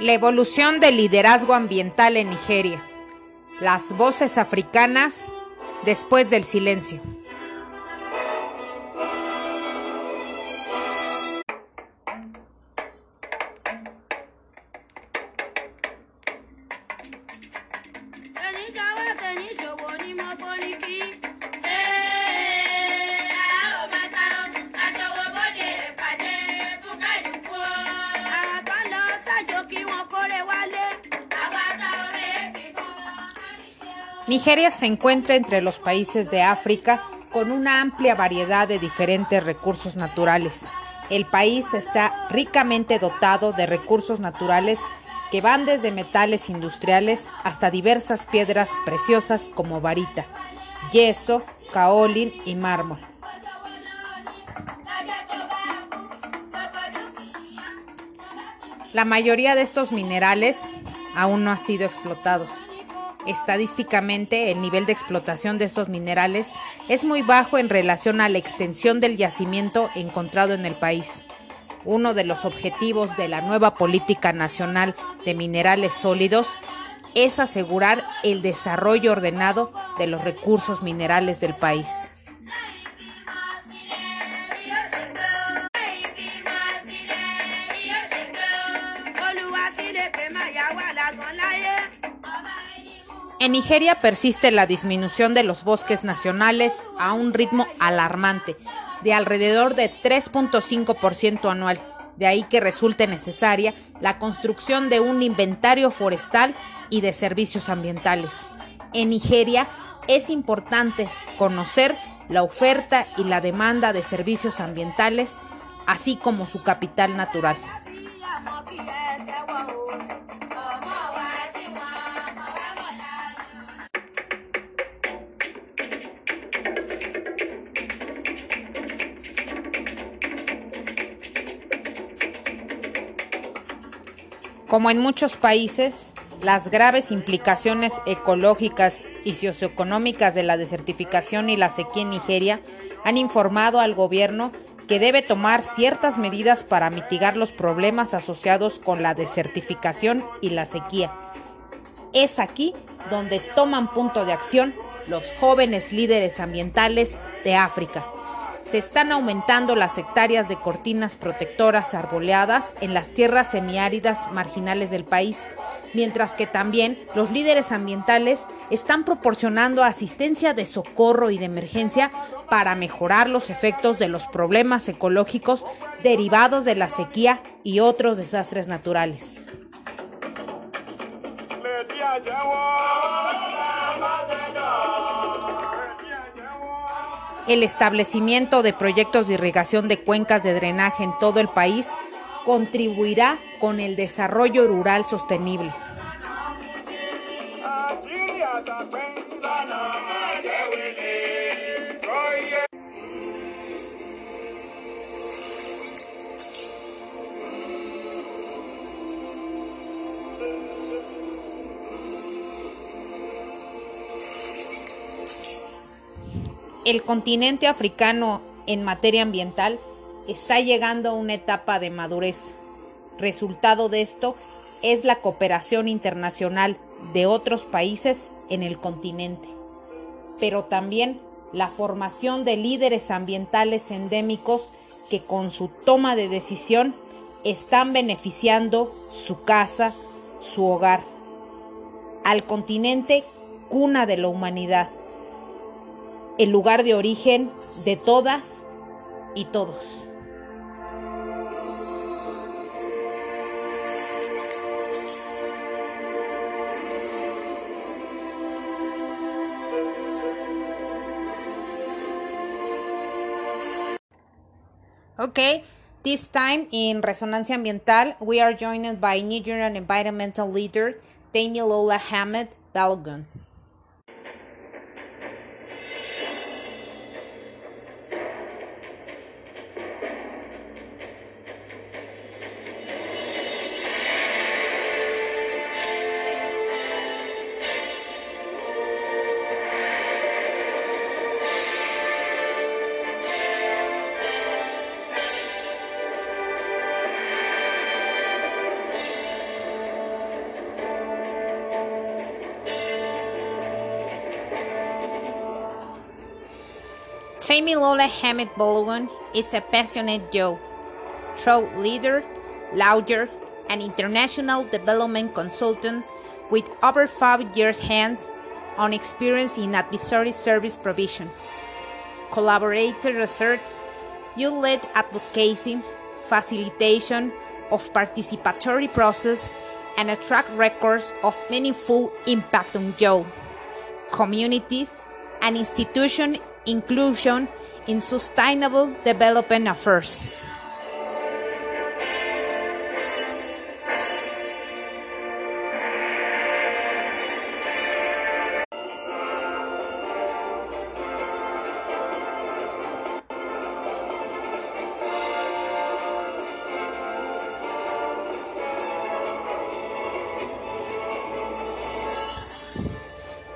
La evolución del liderazgo ambiental en Nigeria. Las voces africanas después del silencio. Nigeria se encuentra entre los países de África con una amplia variedad de diferentes recursos naturales. El país está ricamente dotado de recursos naturales que van desde metales industriales hasta diversas piedras preciosas como varita, yeso, caolín y mármol. La mayoría de estos minerales aún no han sido explotados. Estadísticamente, el nivel de explotación de estos minerales es muy bajo en relación a la extensión del yacimiento encontrado en el país. Uno de los objetivos de la nueva política nacional de minerales sólidos es asegurar el desarrollo ordenado de los recursos minerales del país. En Nigeria persiste la disminución de los bosques nacionales a un ritmo alarmante, de alrededor de 3.5% anual. De ahí que resulte necesaria la construcción de un inventario forestal y de servicios ambientales. En Nigeria es importante conocer la oferta y la demanda de servicios ambientales, así como su capital natural. Como en muchos países, las graves implicaciones ecológicas y socioeconómicas de la desertificación y la sequía en Nigeria han informado al gobierno que debe tomar ciertas medidas para mitigar los problemas asociados con la desertificación y la sequía. Es aquí donde toman punto de acción los jóvenes líderes ambientales de África se están aumentando las hectáreas de cortinas protectoras arboleadas en las tierras semiáridas marginales del país, mientras que también los líderes ambientales están proporcionando asistencia de socorro y de emergencia para mejorar los efectos de los problemas ecológicos derivados de la sequía y otros desastres naturales. El establecimiento de proyectos de irrigación de cuencas de drenaje en todo el país contribuirá con el desarrollo rural sostenible. El continente africano en materia ambiental está llegando a una etapa de madurez. Resultado de esto es la cooperación internacional de otros países en el continente, pero también la formación de líderes ambientales endémicos que con su toma de decisión están beneficiando su casa, su hogar, al continente cuna de la humanidad el lugar de origen de todas y todos. Okay, this time in Resonancia Ambiental, we are joined by Nigerian environmental leader Damilola Hamed Balgun. Lola Hamed Balogun is a passionate Joe, thought leader, lawyer, and international development consultant with over five years hands on experience in advisory service provision. Collaborator research, you led advocacy, facilitation of participatory process, and a track record of meaningful impact on Joe, communities, and institution inclusion in sustainable development affairs.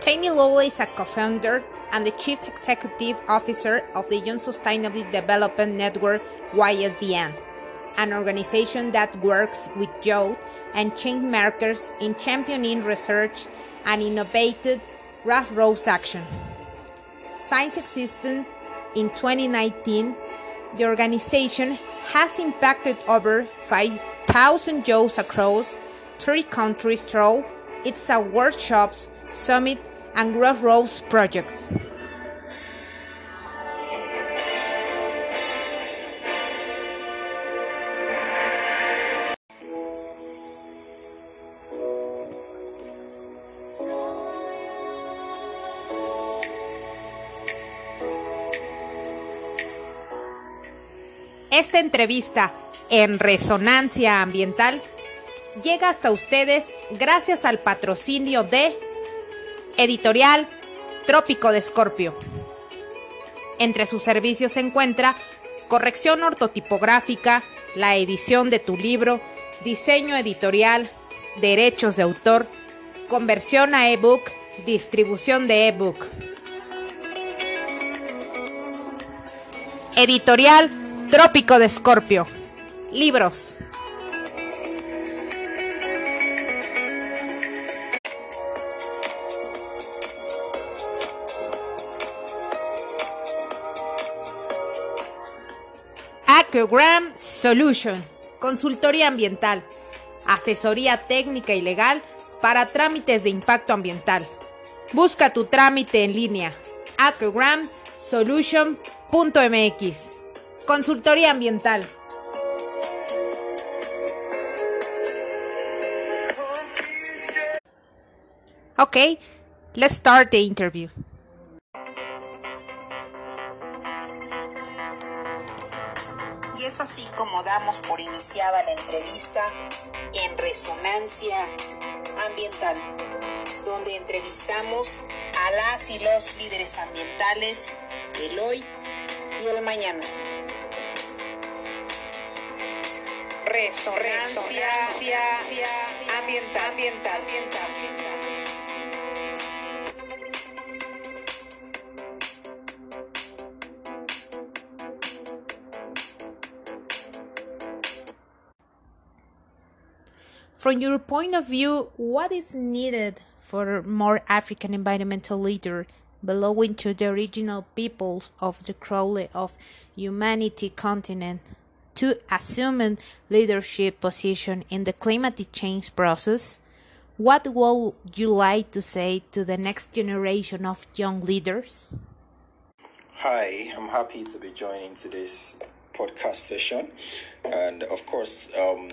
Damilola is a co-founder and the Chief Executive Officer of the Young Sustainable Development Network YSDN, an organization that works with youth and change makers in championing research and innovative grassroots action. Since existing in 2019, the organization has impacted over 5,000 youths across three countries through its workshops, summit, and Crossroads projects. Esta entrevista en Resonancia Ambiental llega hasta ustedes gracias al patrocinio de Editorial Trópico de Escorpio. Entre sus servicios se encuentra corrección ortotipográfica, la edición de tu libro, diseño editorial, derechos de autor, conversión a ebook, distribución de ebook. Editorial Trópico de Escorpio. Libros. Acrogram Solution, consultoría ambiental, asesoría técnica y legal para trámites de impacto ambiental. Busca tu trámite en línea. acrogramsolution.mx. Consultoría ambiental. Okay, let's start the interview. Como damos por iniciada la entrevista en Resonancia Ambiental, donde entrevistamos a las y los líderes ambientales del hoy y el mañana. Resonancia, ambiental. ambiental. From your point of view, what is needed for more African environmental leader belonging to the original peoples of the Crowley of humanity continent to assume leadership position in the climate change process? What would you like to say to the next generation of young leaders? Hi, I'm happy to be joining today's podcast session. And of course, um,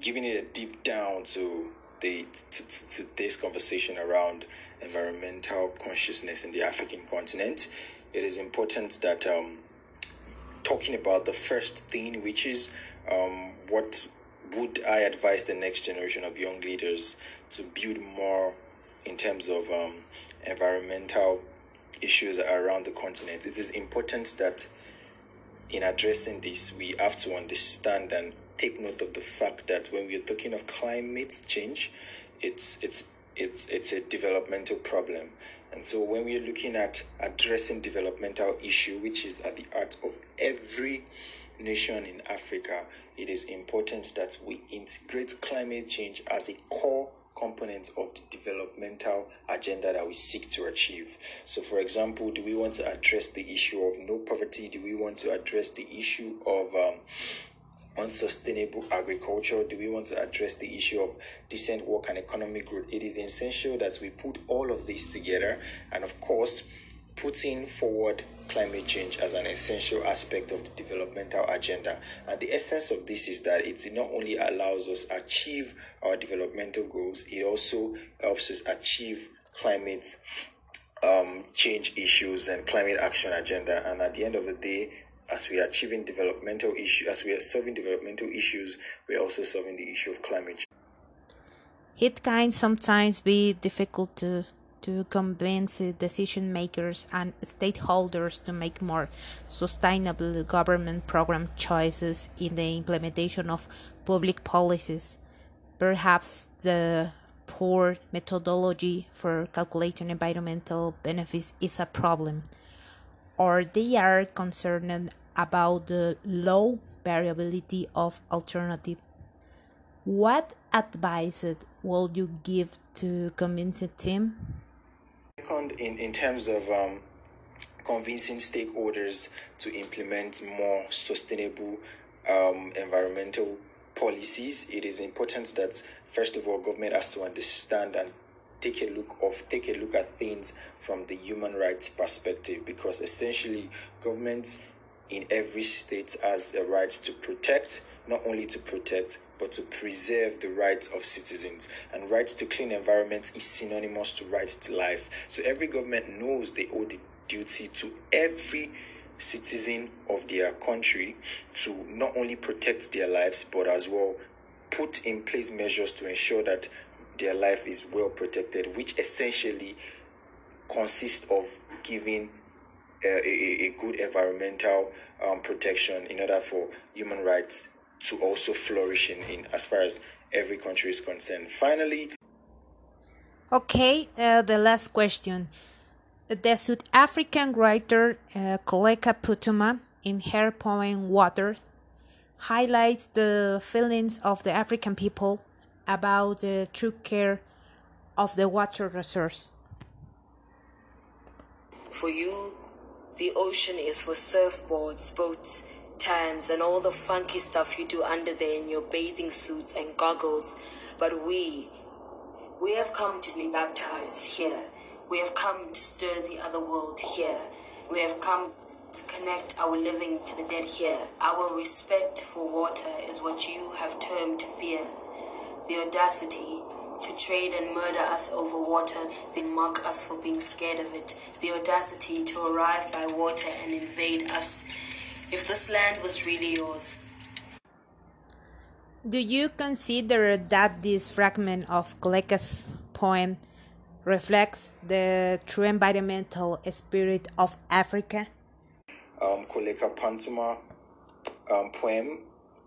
giving it a deep down to the to, to, to today's conversation around environmental consciousness in the African continent, it is important that um, talking about the first thing, which is um, what would I advise the next generation of young leaders to build more in terms of um, environmental issues around the continent. It is important that in addressing this, we have to understand and take note of the fact that when we're talking of climate change, it's it's it's it's a developmental problem. And so when we're looking at addressing developmental issue, which is at the heart of every nation in Africa, it is important that we integrate climate change as a core component of the developmental agenda that we seek to achieve. So, for example, do we want to address the issue of no poverty? Do we want to address the issue of um, unsustainable agriculture? Do we want to address the issue of decent work and economic growth? It is essential that we put all of these together and, of course, putting forward climate change as an essential aspect of the developmental agenda. And the essence of this is that it not only allows us achieve our developmental goals, it also helps us achieve climate um, change issues and climate action agenda. And at the end of the day, as we are achieving developmental issues, as we are solving developmental issues, we are also solving the issue of climate change. It can sometimes be difficult to to convince decision makers and stakeholders to make more sustainable government program choices in the implementation of public policies. Perhaps the poor methodology for calculating environmental benefits is a problem, or they are concerned about the low variability of alternative. What advice would you give to convince a team? Second, in, in terms of um, convincing stakeholders to implement more sustainable um, environmental policies, it is important that first of all, government has to understand and take a look of take a look at things from the human rights perspective because essentially governments in every state has a right to protect not only to protect but to preserve the rights of citizens. And rights to clean environments is synonymous to rights to life. So every government knows they owe the duty to every citizen of their country to not only protect their lives but as well put in place measures to ensure that their life is well protected, which essentially consists of giving uh, a, a, good environmental um, protection in order for human rights to also flourish in, in as far as every country is concerned. Finally, okay, uh, the last question. The South African writer uh, Koleka Putuma, in her poem Water, highlights the feelings of the African people about the true care of the water resource. For you, the ocean is for surfboards, boats, tans, and all the funky stuff you do under there in your bathing suits and goggles. But we, we have come to be baptized here. We have come to stir the other world here. We have come to connect our living to the dead here. Our respect for water is what you have termed fear. The audacity to trade and murder us over water, then mock us for being scared of it. The audacity to arrive by water and invade us if this land was really yours. Do you consider that this fragment of Koleka's poem reflects the true environmental spirit of Africa? Um, Koleka Putuma um, poem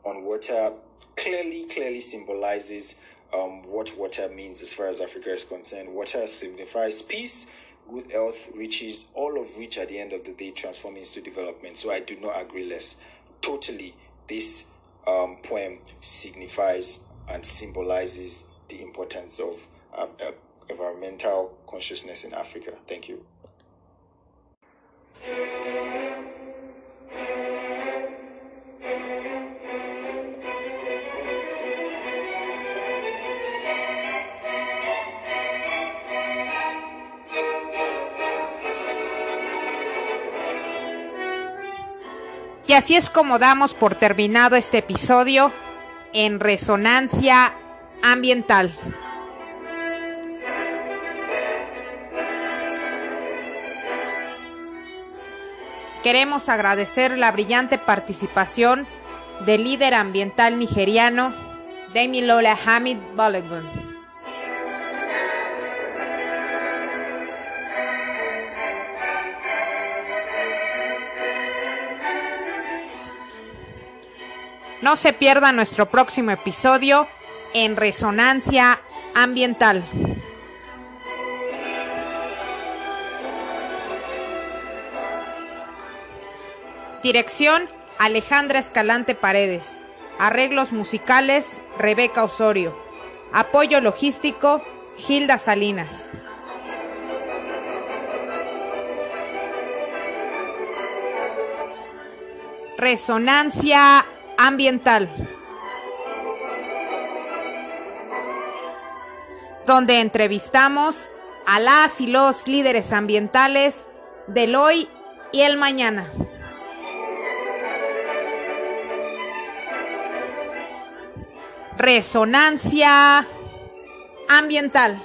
on water clearly, clearly symbolizes um, what water means as far as Africa is concerned. Water signifies peace, good health, riches, all of which at the end of the day transform into development. So I do not agree less. Totally, this um, poem signifies and symbolizes the importance of uh, uh, environmental consciousness in Africa. Thank you. Y así es como damos por terminado este episodio en resonancia ambiental. Queremos agradecer la brillante participación del líder ambiental nigeriano Lola Hamid Balogun. No se pierda nuestro próximo episodio en Resonancia Ambiental. Dirección Alejandra Escalante Paredes. Arreglos musicales Rebeca Osorio. Apoyo logístico, Gilda Salinas. Resonancia ambiental. Donde entrevistamos a las y los líderes ambientales del hoy y el mañana. Resonancia ambiental.